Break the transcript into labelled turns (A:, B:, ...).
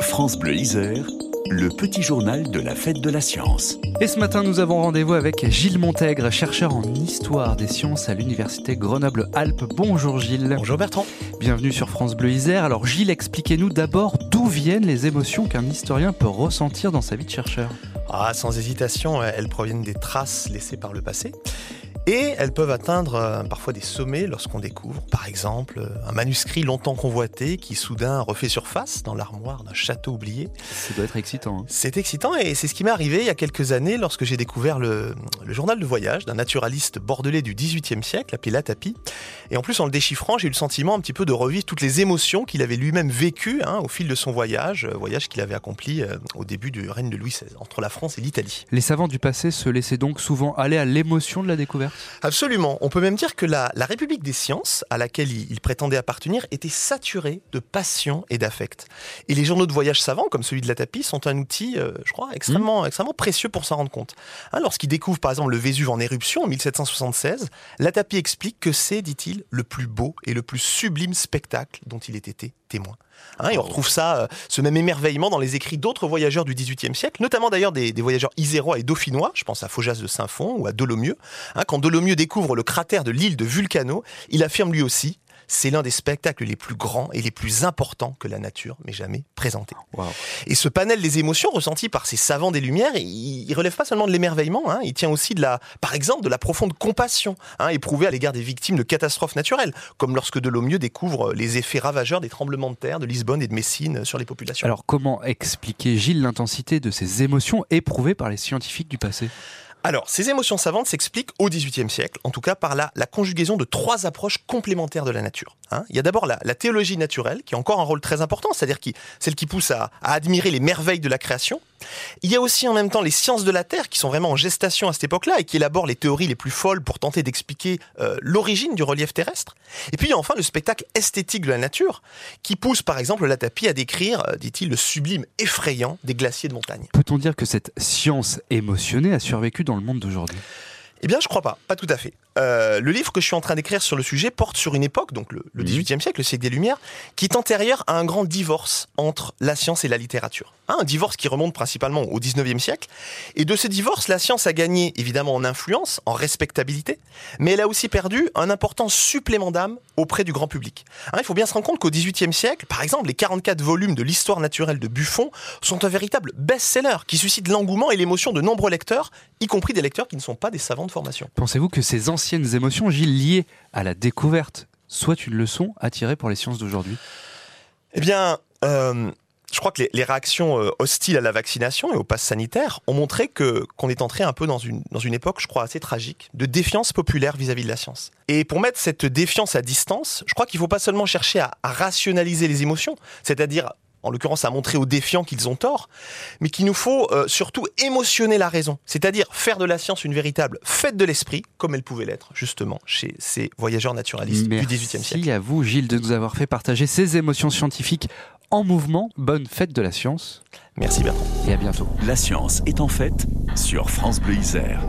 A: France Bleu Isère, le petit journal de la fête de la science.
B: Et ce matin, nous avons rendez-vous avec Gilles Montègre, chercheur en histoire des sciences à l'université Grenoble-Alpes. Bonjour Gilles.
C: Bonjour Bertrand.
B: Bienvenue sur France Bleu Isère. Alors Gilles, expliquez-nous d'abord d'où viennent les émotions qu'un historien peut ressentir dans sa vie de chercheur.
C: Ah, sans hésitation, elles proviennent des traces laissées par le passé. Et elles peuvent atteindre euh, parfois des sommets lorsqu'on découvre, par exemple, un manuscrit longtemps convoité qui soudain refait surface dans l'armoire d'un château oublié.
B: Ça doit être excitant. Hein.
C: C'est excitant et c'est ce qui m'est arrivé il y a quelques années lorsque j'ai découvert le, journal de voyage d'un naturaliste bordelais du XVIIIe siècle appelé Latapi. Et en plus, en le déchiffrant, j'ai eu le sentiment un petit peu de revivre toutes les émotions qu'il avait lui-même vécues hein, au fil de son voyage, euh, voyage qu'il avait accompli euh, au début du règne de Louis XVI, entre la France et l'Italie.
B: Les savants du passé se laissaient donc souvent aller à l'émotion de la découverte?
C: Absolument. On peut même dire que la, République des sciences, à laquelle il, prétendait appartenir, était saturée de passion et d'affect. Et les journaux de voyage savants, comme celui de la tapis, sont un outil, euh, je crois, extrêmement, mmh. extrêmement précieux pour s'en rendre compte. Hein, lorsqu'il découvre, par exemple, le Vésuve en éruption en 1776, la tapis explique que c'est, dit-il, le plus beau et le plus sublime spectacle dont il ait été témoin. Hein, on retrouve ça, euh, ce même émerveillement dans les écrits d'autres voyageurs du XVIIIe siècle, notamment d'ailleurs des, voyageurs isérois et dauphinois, je pense à Faujas de Saint-Fond ou à Dolomieu. Hein, quand Dolomieu découvre le cratère de l'île de Vulcano, il affirme lui aussi c'est l'un des spectacles les plus grands et les plus importants que la nature m'ait jamais présenté. Et ce panel des émotions ressenti par ces savants des Lumières, il, relève pas seulement de l'émerveillement, hein, il tient aussi de la, par exemple, de la profonde compassion hein, éprouvée à l'égard des victimes de catastrophes naturelles, comme lorsque Dolomieu découvre les effets ravageurs des tremblements de terre de Lisbonne et de Messine sur les populations.
B: Alors comment expliquer, Gilles, l'intensité de ces émotions éprouvées par les scientifiques du passé?
C: Alors, ces émotions savantes s'expliquent au XVIIIe siècle, en tout cas par la, la conjugaison de trois approches complémentaires de la nature. Hein. Il y a d'abord la, théologie naturelle, qui a encore un rôle très important, c'est-à-dire celle qui pousse à, admirer les merveilles de la création. Il y a aussi en même temps les sciences de la Terre, qui sont vraiment en gestation à cette époque-là, et qui élaborent les théories les plus folles pour tenter d'expliquer euh, l'origine du relief terrestre. Et puis il y a enfin le spectacle esthétique de la nature, qui pousse par exemple la tapis à décrire, euh, dit-il, le sublime effrayant des glaciers de montagne.
B: Peut-on dire que cette science émotionnée a survécu dans le monde d'aujourd'hui?
C: Eh bien, je crois pas, pas tout à fait. Euh, le livre que je suis en train d'écrire sur le sujet porte sur une époque, donc le, XVIIIe siècle, le siècle des Lumières, qui est antérieure à un grand divorce entre la science et la littérature. Hein, un divorce qui remonte principalement au XIXe siècle. Et de ce divorce, la science a gagné évidemment en influence, en respectabilité, mais elle a aussi perdu un important supplément d'âme auprès du grand public. Hein, il faut bien se rendre compte qu'au XVIIIe siècle, par exemple, les 44 volumes de l'histoire naturelle de Buffon sont un véritable best-seller qui suscite l'engouement et l'émotion de nombreux lecteurs, y compris des lecteurs qui ne sont pas des savants de formation.
B: Pensez-vous que ces anciennes émotions, Gilles, liées à la découverte, soit une leçon à tirer pour les sciences d'aujourd'hui?
C: Eh bien, euh, je crois que les, réactions euh, hostiles à la vaccination et au pass sanitaire ont montré que qu'on est entré un peu dans une, dans une époque, je crois, assez tragique, de défiance populaire vis-à-vis de la science. Et pour mettre cette défiance à distance, je crois qu'il ne faut pas seulement chercher à rationaliser les émotions, c'est-à-dire en l'occurrence à montrer aux défiants qu'ils ont tort, mais qu'il nous faut euh, surtout émotionner la raison, c'est-à-dire faire de la science une véritable fête de l'esprit, comme elle pouvait l'être justement chez ces voyageurs naturalistes du XVIIIe siècle.
B: Merci à vous Gilles de nous avoir fait partager ces émotions scientifiques en mouvement. Bonne fête de la science.
C: Merci Bertrand.
B: Et à bientôt.
A: La science est en fête sur France Bleu Isère.